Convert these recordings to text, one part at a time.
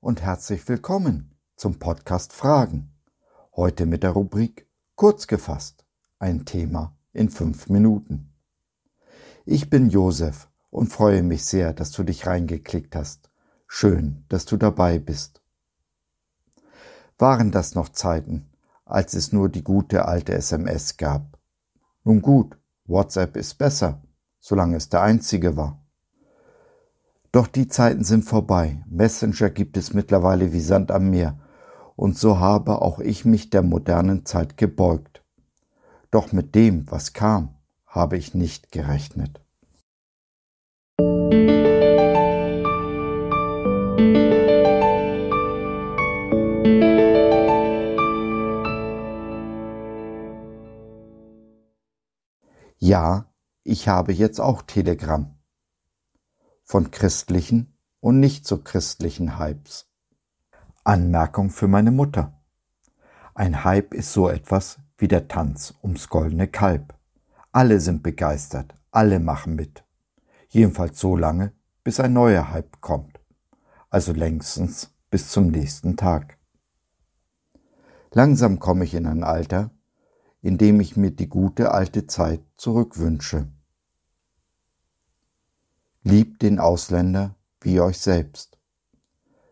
und herzlich willkommen zum Podcast Fragen. Heute mit der Rubrik Kurz gefasst, ein Thema in fünf Minuten. Ich bin Josef und freue mich sehr, dass du dich reingeklickt hast. Schön, dass du dabei bist. Waren das noch Zeiten, als es nur die gute alte SMS gab? Nun gut, WhatsApp ist besser, solange es der einzige war. Doch die Zeiten sind vorbei. Messenger gibt es mittlerweile wie Sand am Meer. Und so habe auch ich mich der modernen Zeit gebeugt. Doch mit dem, was kam, habe ich nicht gerechnet. Ja, ich habe jetzt auch Telegram von christlichen und nicht so christlichen Hypes. Anmerkung für meine Mutter. Ein Hype ist so etwas wie der Tanz ums goldene Kalb. Alle sind begeistert, alle machen mit. Jedenfalls so lange, bis ein neuer Hype kommt. Also längstens bis zum nächsten Tag. Langsam komme ich in ein Alter, in dem ich mir die gute alte Zeit zurückwünsche. Liebt den Ausländer wie euch selbst.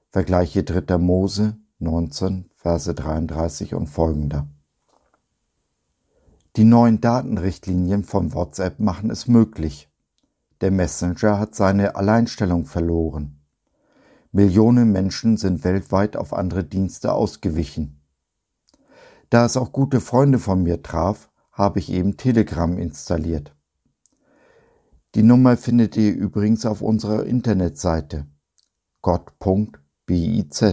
Vergleiche 3. Mose 19, Verse 33 und folgender. Die neuen Datenrichtlinien von WhatsApp machen es möglich. Der Messenger hat seine Alleinstellung verloren. Millionen Menschen sind weltweit auf andere Dienste ausgewichen. Da es auch gute Freunde von mir traf, habe ich eben Telegram installiert. Die Nummer findet ihr übrigens auf unserer Internetseite gott.biz,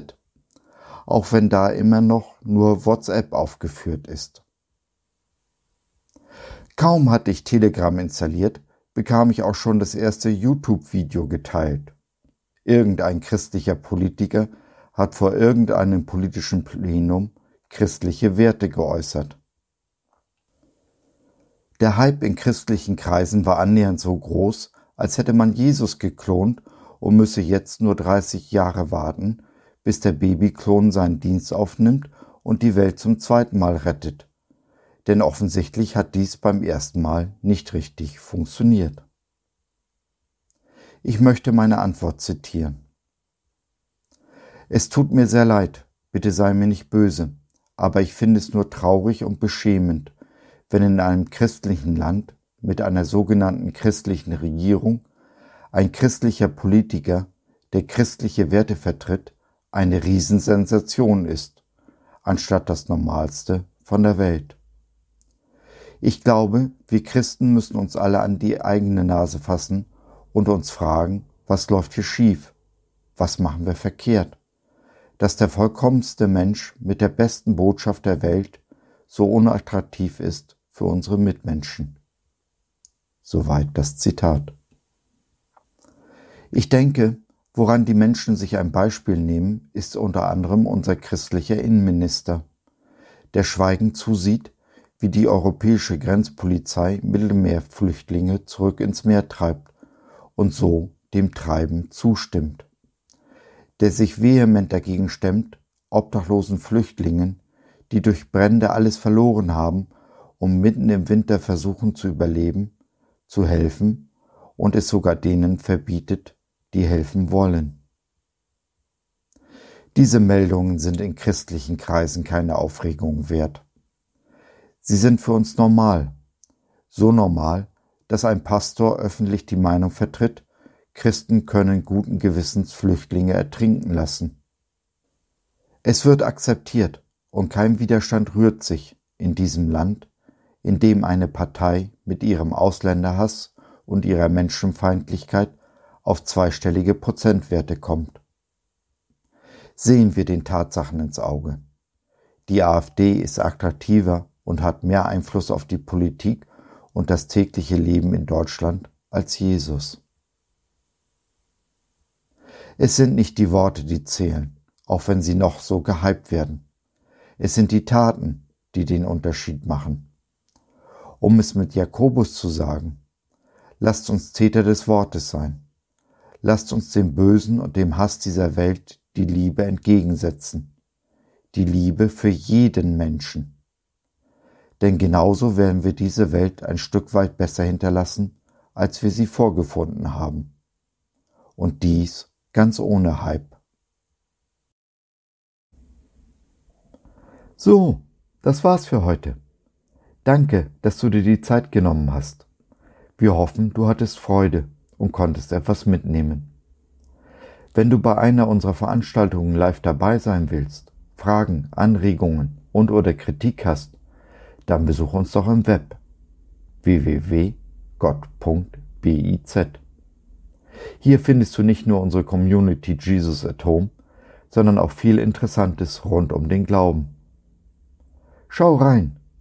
auch wenn da immer noch nur WhatsApp aufgeführt ist. Kaum hatte ich Telegram installiert, bekam ich auch schon das erste YouTube-Video geteilt. Irgendein christlicher Politiker hat vor irgendeinem politischen Plenum christliche Werte geäußert. Der Hype in christlichen Kreisen war annähernd so groß, als hätte man Jesus geklont und müsse jetzt nur 30 Jahre warten, bis der Babyklon seinen Dienst aufnimmt und die Welt zum zweiten Mal rettet. Denn offensichtlich hat dies beim ersten Mal nicht richtig funktioniert. Ich möchte meine Antwort zitieren. Es tut mir sehr leid, bitte sei mir nicht böse, aber ich finde es nur traurig und beschämend, wenn in einem christlichen Land mit einer sogenannten christlichen Regierung ein christlicher Politiker, der christliche Werte vertritt, eine Riesensensation ist, anstatt das Normalste von der Welt. Ich glaube, wir Christen müssen uns alle an die eigene Nase fassen und uns fragen, was läuft hier schief? Was machen wir verkehrt? Dass der vollkommenste Mensch mit der besten Botschaft der Welt so unattraktiv ist für unsere Mitmenschen. Soweit das Zitat. Ich denke, woran die Menschen sich ein Beispiel nehmen, ist unter anderem unser christlicher Innenminister, der schweigend zusieht, wie die europäische Grenzpolizei Mittelmeerflüchtlinge zurück ins Meer treibt und so dem Treiben zustimmt, der sich vehement dagegen stemmt, obdachlosen Flüchtlingen die durch Brände alles verloren haben und mitten im Winter versuchen zu überleben, zu helfen und es sogar denen verbietet, die helfen wollen. Diese Meldungen sind in christlichen Kreisen keine Aufregung wert. Sie sind für uns normal, so normal, dass ein Pastor öffentlich die Meinung vertritt, Christen können guten Gewissens Flüchtlinge ertrinken lassen. Es wird akzeptiert, und kein Widerstand rührt sich in diesem Land, in dem eine Partei mit ihrem Ausländerhass und ihrer Menschenfeindlichkeit auf zweistellige Prozentwerte kommt. Sehen wir den Tatsachen ins Auge. Die AfD ist attraktiver und hat mehr Einfluss auf die Politik und das tägliche Leben in Deutschland als Jesus. Es sind nicht die Worte, die zählen, auch wenn sie noch so gehypt werden. Es sind die Taten, die den Unterschied machen. Um es mit Jakobus zu sagen, lasst uns Täter des Wortes sein. Lasst uns dem Bösen und dem Hass dieser Welt die Liebe entgegensetzen. Die Liebe für jeden Menschen. Denn genauso werden wir diese Welt ein Stück weit besser hinterlassen, als wir sie vorgefunden haben. Und dies ganz ohne Hype. So, das war's für heute. Danke, dass du dir die Zeit genommen hast. Wir hoffen, du hattest Freude und konntest etwas mitnehmen. Wenn du bei einer unserer Veranstaltungen live dabei sein willst, Fragen, Anregungen und oder Kritik hast, dann besuch uns doch im Web www.gott.biz. Hier findest du nicht nur unsere Community Jesus at Home, sondern auch viel Interessantes rund um den Glauben. Schau rein,